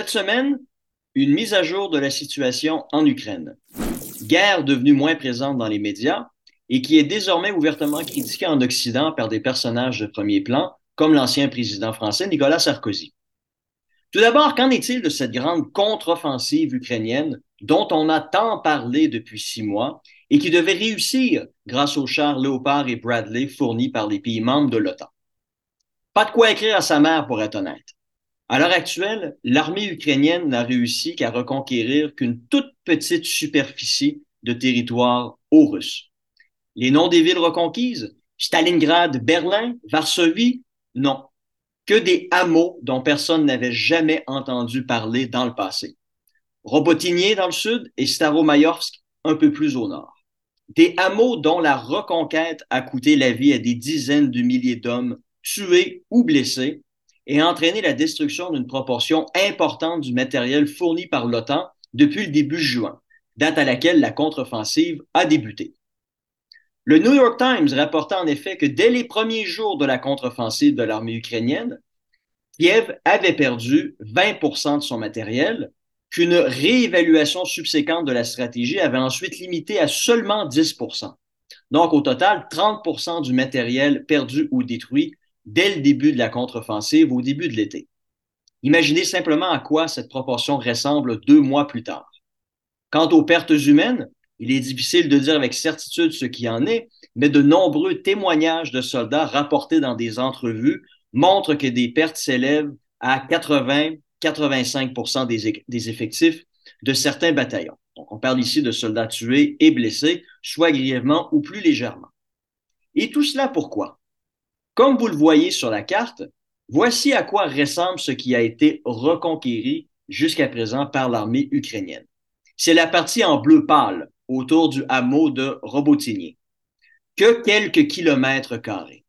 Cette semaine, une mise à jour de la situation en Ukraine. Guerre devenue moins présente dans les médias et qui est désormais ouvertement critiquée en Occident par des personnages de premier plan, comme l'ancien président français Nicolas Sarkozy. Tout d'abord, qu'en est-il de cette grande contre-offensive ukrainienne dont on a tant parlé depuis six mois et qui devait réussir grâce aux chars Léopard et Bradley fournis par les pays membres de l'OTAN? Pas de quoi écrire à sa mère, pour être honnête. À l'heure actuelle, l'armée ukrainienne n'a réussi qu'à reconquérir qu'une toute petite superficie de territoire aux Russes. Les noms des villes reconquises, Stalingrad, Berlin, Varsovie, non. Que des hameaux dont personne n'avait jamais entendu parler dans le passé. Robotinier dans le sud et Staromayorsk un peu plus au nord. Des hameaux dont la reconquête a coûté la vie à des dizaines de milliers d'hommes tués ou blessés et entraîné la destruction d'une proportion importante du matériel fourni par l'OTAN depuis le début juin, date à laquelle la contre-offensive a débuté. Le New York Times rapportait en effet que dès les premiers jours de la contre-offensive de l'armée ukrainienne, Kiev avait perdu 20% de son matériel, qu'une réévaluation subséquente de la stratégie avait ensuite limité à seulement 10% Donc, au total, 30% du matériel perdu ou détruit dès le début de la contre-offensive, au début de l'été. Imaginez simplement à quoi cette proportion ressemble deux mois plus tard. Quant aux pertes humaines, il est difficile de dire avec certitude ce qui en est, mais de nombreux témoignages de soldats rapportés dans des entrevues montrent que des pertes s'élèvent à 80-85 des, des effectifs de certains bataillons. Donc, on parle ici de soldats tués et blessés, soit grièvement ou plus légèrement. Et tout cela pourquoi? Comme vous le voyez sur la carte, voici à quoi ressemble ce qui a été reconquéri jusqu'à présent par l'armée ukrainienne. C'est la partie en bleu pâle autour du hameau de Robotinier, que quelques kilomètres carrés.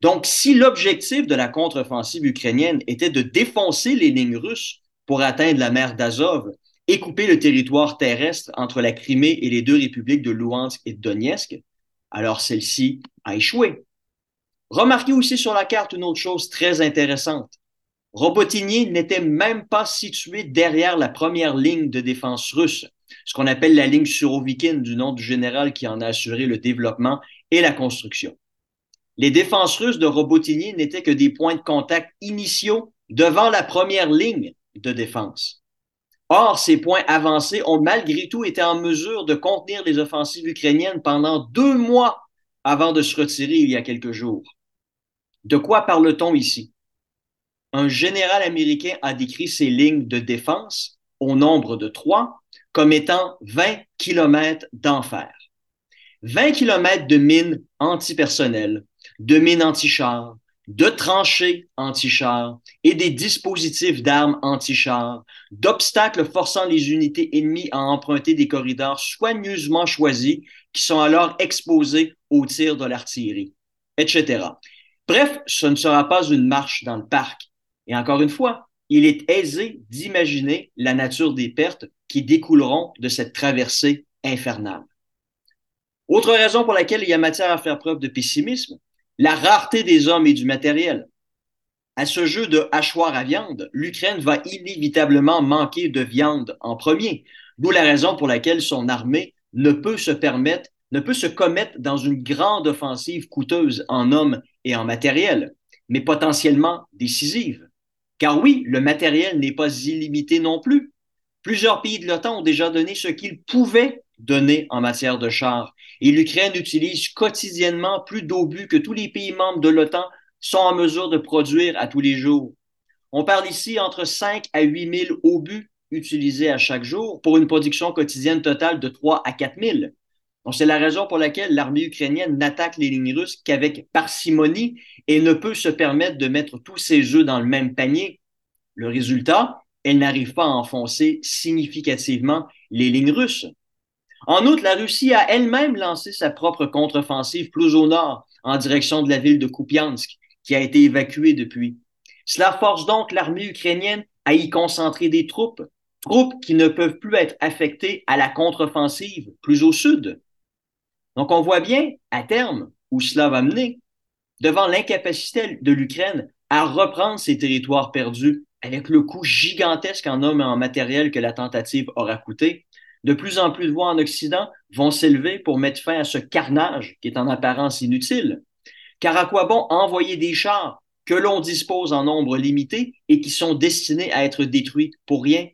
Donc, si l'objectif de la contre-offensive ukrainienne était de défoncer les lignes russes pour atteindre la mer d'Azov et couper le territoire terrestre entre la Crimée et les deux républiques de Luhansk et de Donetsk, alors celle-ci a échoué. Remarquez aussi sur la carte une autre chose très intéressante. Robotinier n'était même pas situé derrière la première ligne de défense russe, ce qu'on appelle la ligne Surovikin du nom du général qui en a assuré le développement et la construction. Les défenses russes de Robotinier n'étaient que des points de contact initiaux devant la première ligne de défense. Or, ces points avancés ont malgré tout été en mesure de contenir les offensives ukrainiennes pendant deux mois avant de se retirer il y a quelques jours. De quoi parle-t-on ici? Un général américain a décrit ces lignes de défense, au nombre de trois, comme étant 20 kilomètres d'enfer. 20 kilomètres de mines antipersonnelles, de mines anti-chars, de tranchées anti-chars et des dispositifs d'armes anti-chars, d'obstacles forçant les unités ennemies à emprunter des corridors soigneusement choisis qui sont alors exposés aux tirs de l'artillerie, etc. Bref, ce ne sera pas une marche dans le parc. Et encore une fois, il est aisé d'imaginer la nature des pertes qui découleront de cette traversée infernale. Autre raison pour laquelle il y a matière à faire preuve de pessimisme, la rareté des hommes et du matériel. À ce jeu de hachoir à viande, l'Ukraine va inévitablement manquer de viande en premier, d'où la raison pour laquelle son armée ne peut se permettre ne peut se commettre dans une grande offensive coûteuse en hommes et en matériel, mais potentiellement décisive. Car oui, le matériel n'est pas illimité non plus. Plusieurs pays de l'OTAN ont déjà donné ce qu'ils pouvaient donner en matière de chars, et l'Ukraine utilise quotidiennement plus d'obus que tous les pays membres de l'OTAN sont en mesure de produire à tous les jours. On parle ici entre 5 à 8 000 obus utilisés à chaque jour pour une production quotidienne totale de 3 à 4 000. C'est la raison pour laquelle l'armée ukrainienne n'attaque les lignes russes qu'avec parcimonie et ne peut se permettre de mettre tous ses œufs dans le même panier. Le résultat, elle n'arrive pas à enfoncer significativement les lignes russes. En outre, la Russie a elle-même lancé sa propre contre-offensive plus au nord, en direction de la ville de Kupiansk, qui a été évacuée depuis. Cela force donc l'armée ukrainienne à y concentrer des troupes, troupes qui ne peuvent plus être affectées à la contre-offensive plus au sud. Donc, on voit bien, à terme, où cela va mener, devant l'incapacité de l'Ukraine à reprendre ses territoires perdus avec le coût gigantesque en hommes et en matériel que la tentative aura coûté, de plus en plus de voix en Occident vont s'élever pour mettre fin à ce carnage qui est en apparence inutile. Car à quoi bon envoyer des chars que l'on dispose en nombre limité et qui sont destinés à être détruits pour rien?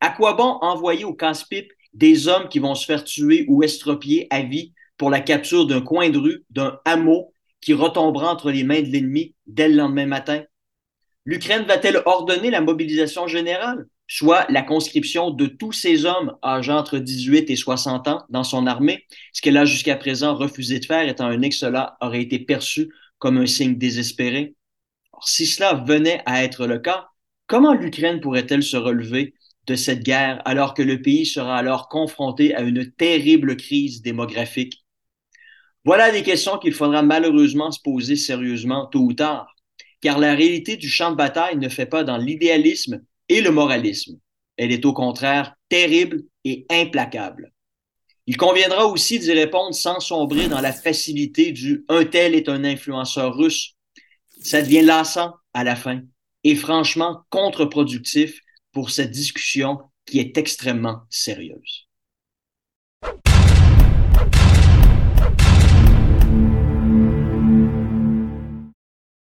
À quoi bon envoyer au casse-pipe des hommes qui vont se faire tuer ou estropier à vie pour la capture d'un coin de rue, d'un hameau qui retombera entre les mains de l'ennemi dès le lendemain matin? L'Ukraine va-t-elle ordonner la mobilisation générale? soit la conscription de tous ces hommes âgés entre 18 et 60 ans dans son armée, ce qu'elle a jusqu'à présent refusé de faire, étant donné que cela aurait été perçu comme un signe désespéré? si cela venait à être le cas, comment l'Ukraine pourrait-elle se relever de cette guerre alors que le pays sera alors confronté à une terrible crise démographique? Voilà des questions qu'il faudra malheureusement se poser sérieusement tôt ou tard, car la réalité du champ de bataille ne fait pas dans l'idéalisme et le moralisme. Elle est au contraire terrible et implacable. Il conviendra aussi d'y répondre sans sombrer dans la facilité du un tel est un influenceur russe. Ça devient lassant à la fin et franchement contre-productif pour cette discussion qui est extrêmement sérieuse.